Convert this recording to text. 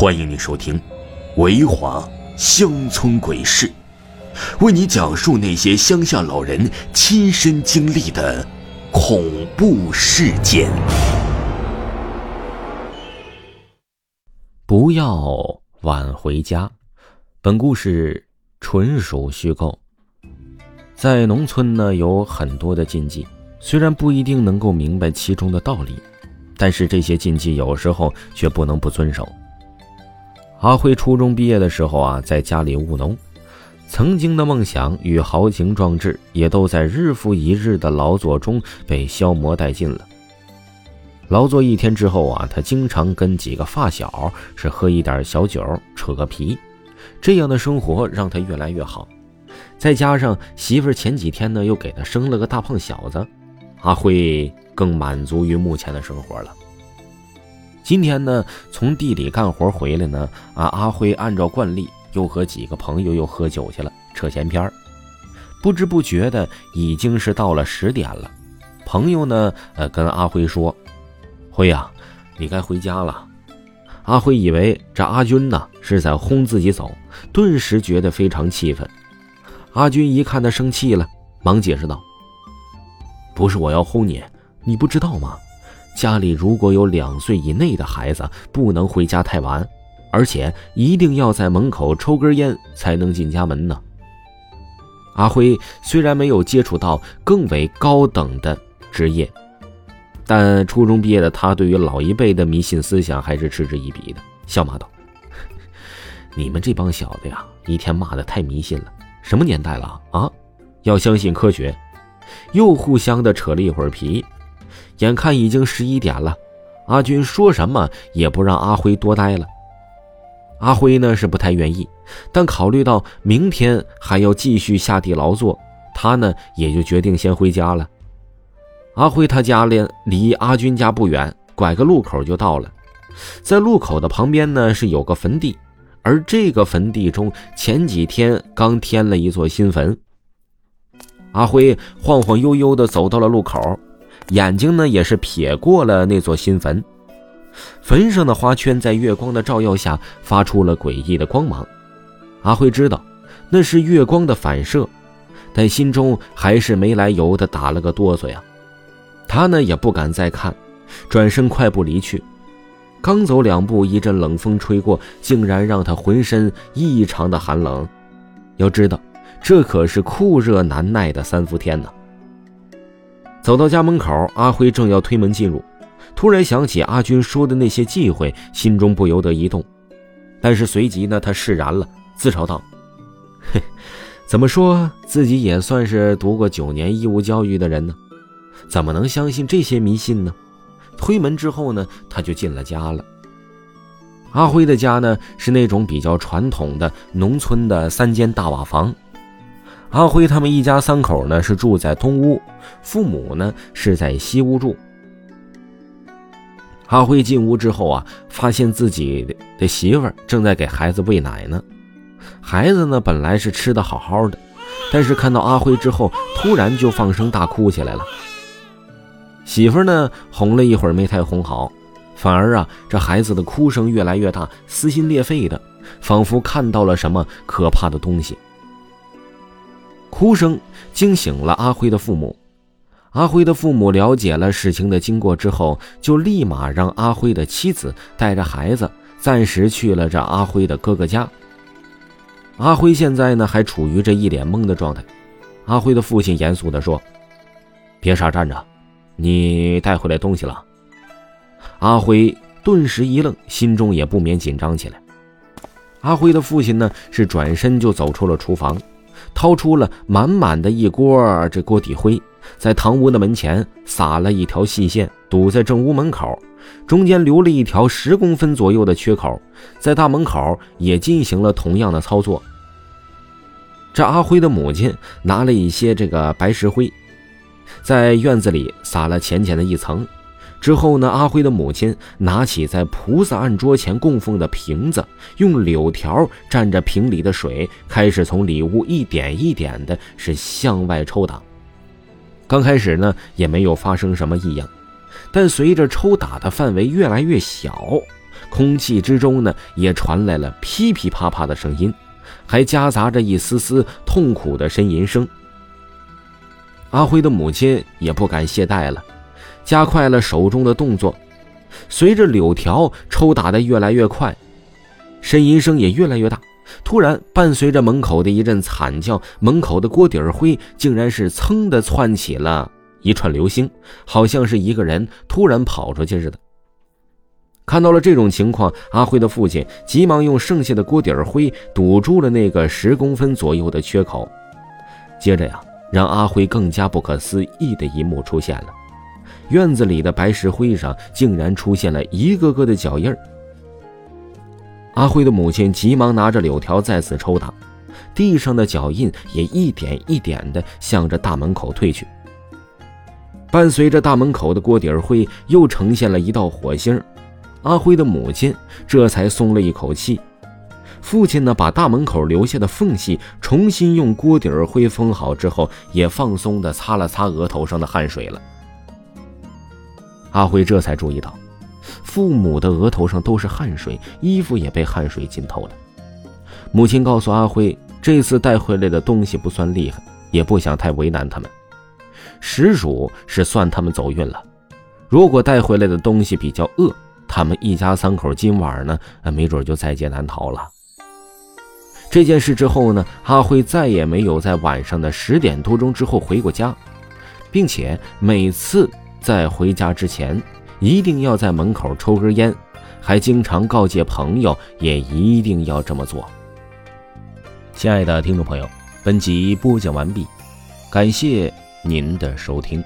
欢迎你收听《维华乡村鬼事》，为你讲述那些乡下老人亲身经历的恐怖事件。不要晚回家。本故事纯属虚构。在农村呢，有很多的禁忌，虽然不一定能够明白其中的道理，但是这些禁忌有时候却不能不遵守。阿辉初中毕业的时候啊，在家里务农，曾经的梦想与豪情壮志也都在日复一日的劳作中被消磨殆尽了。劳作一天之后啊，他经常跟几个发小是喝一点小酒，扯个皮，这样的生活让他越来越好。再加上媳妇前几天呢又给他生了个大胖小子，阿辉更满足于目前的生活了。今天呢，从地里干活回来呢，啊，阿辉按照惯例又和几个朋友又喝酒去了，扯闲篇儿。不知不觉的已经是到了十点了。朋友呢，呃，跟阿辉说：“辉呀，你该回家了。”阿辉以为这阿军呢是在轰自己走，顿时觉得非常气愤。阿军一看他生气了，忙解释道：“不是我要轰你，你不知道吗？”家里如果有两岁以内的孩子，不能回家太晚，而且一定要在门口抽根烟才能进家门呢。阿辉虽然没有接触到更为高等的职业，但初中毕业的他对于老一辈的迷信思想还是嗤之以鼻的，笑骂道：“ 你们这帮小子呀，一天骂的太迷信了，什么年代了啊？要相信科学。”又互相的扯了一会儿皮。眼看已经十一点了，阿军说什么也不让阿辉多待了。阿辉呢是不太愿意，但考虑到明天还要继续下地劳作，他呢也就决定先回家了。阿辉他家里离阿军家不远，拐个路口就到了。在路口的旁边呢是有个坟地，而这个坟地中前几天刚添了一座新坟。阿辉晃晃悠悠地走到了路口。眼睛呢，也是瞥过了那座新坟，坟上的花圈在月光的照耀下发出了诡异的光芒。阿辉知道那是月光的反射，但心中还是没来由的打了个哆嗦呀。他呢也不敢再看，转身快步离去。刚走两步，一阵冷风吹过，竟然让他浑身异常的寒冷。要知道，这可是酷热难耐的三伏天呢。走到家门口，阿辉正要推门进入，突然想起阿军说的那些忌讳，心中不由得一动。但是随即呢，他释然了，自嘲道：“嘿，怎么说自己也算是读过九年义务教育的人呢？怎么能相信这些迷信呢？”推门之后呢，他就进了家了。阿辉的家呢，是那种比较传统的农村的三间大瓦房。阿辉他们一家三口呢是住在东屋，父母呢是在西屋住。阿辉进屋之后啊，发现自己的媳妇儿正在给孩子喂奶呢。孩子呢本来是吃的好好的，但是看到阿辉之后，突然就放声大哭起来了。媳妇儿呢哄了一会儿没太哄好，反而啊这孩子的哭声越来越大，撕心裂肺的，仿佛看到了什么可怕的东西。哭声惊醒了阿辉的父母，阿辉的父母了解了事情的经过之后，就立马让阿辉的妻子带着孩子暂时去了这阿辉的哥哥家。阿辉现在呢还处于这一脸懵的状态，阿辉的父亲严肃地说：“别傻站着，你带回来东西了。”阿辉顿时一愣，心中也不免紧张起来。阿辉的父亲呢是转身就走出了厨房。掏出了满满的一锅这锅底灰，在堂屋的门前撒了一条细线，堵在正屋门口，中间留了一条十公分左右的缺口，在大门口也进行了同样的操作。这阿辉的母亲拿了一些这个白石灰，在院子里撒了浅浅的一层。之后呢，阿辉的母亲拿起在菩萨案桌前供奉的瓶子，用柳条蘸着瓶里的水，开始从里屋一点一点的是向外抽打。刚开始呢，也没有发生什么异样，但随着抽打的范围越来越小，空气之中呢也传来了噼噼啪啪的声音，还夹杂着一丝丝痛苦的呻吟声。阿辉的母亲也不敢懈怠了，加快了手中的动作。随着柳条抽打的越来越快，呻吟声也越来越大。突然，伴随着门口的一阵惨叫，门口的锅底灰竟然是噌的窜起了一串流星，好像是一个人突然跑出去似的。看到了这种情况，阿辉的父亲急忙用剩下的锅底灰堵住了那个十公分左右的缺口。接着呀，让阿辉更加不可思议的一幕出现了。院子里的白石灰上竟然出现了一个个的脚印儿。阿辉的母亲急忙拿着柳条再次抽打，地上的脚印也一点一点的向着大门口退去。伴随着大门口的锅底灰又呈现了一道火星，阿辉的母亲这才松了一口气。父亲呢，把大门口留下的缝隙重新用锅底灰封好之后，也放松的擦了擦额头上的汗水了。阿辉这才注意到，父母的额头上都是汗水，衣服也被汗水浸透了。母亲告诉阿辉，这次带回来的东西不算厉害，也不想太为难他们。实属是算他们走运了。如果带回来的东西比较恶，他们一家三口今晚呢，没准就在劫难逃了。这件事之后呢，阿辉再也没有在晚上的十点多钟之后回过家，并且每次。在回家之前，一定要在门口抽根烟，还经常告诫朋友也一定要这么做。亲爱的听众朋友，本集播讲完毕，感谢您的收听。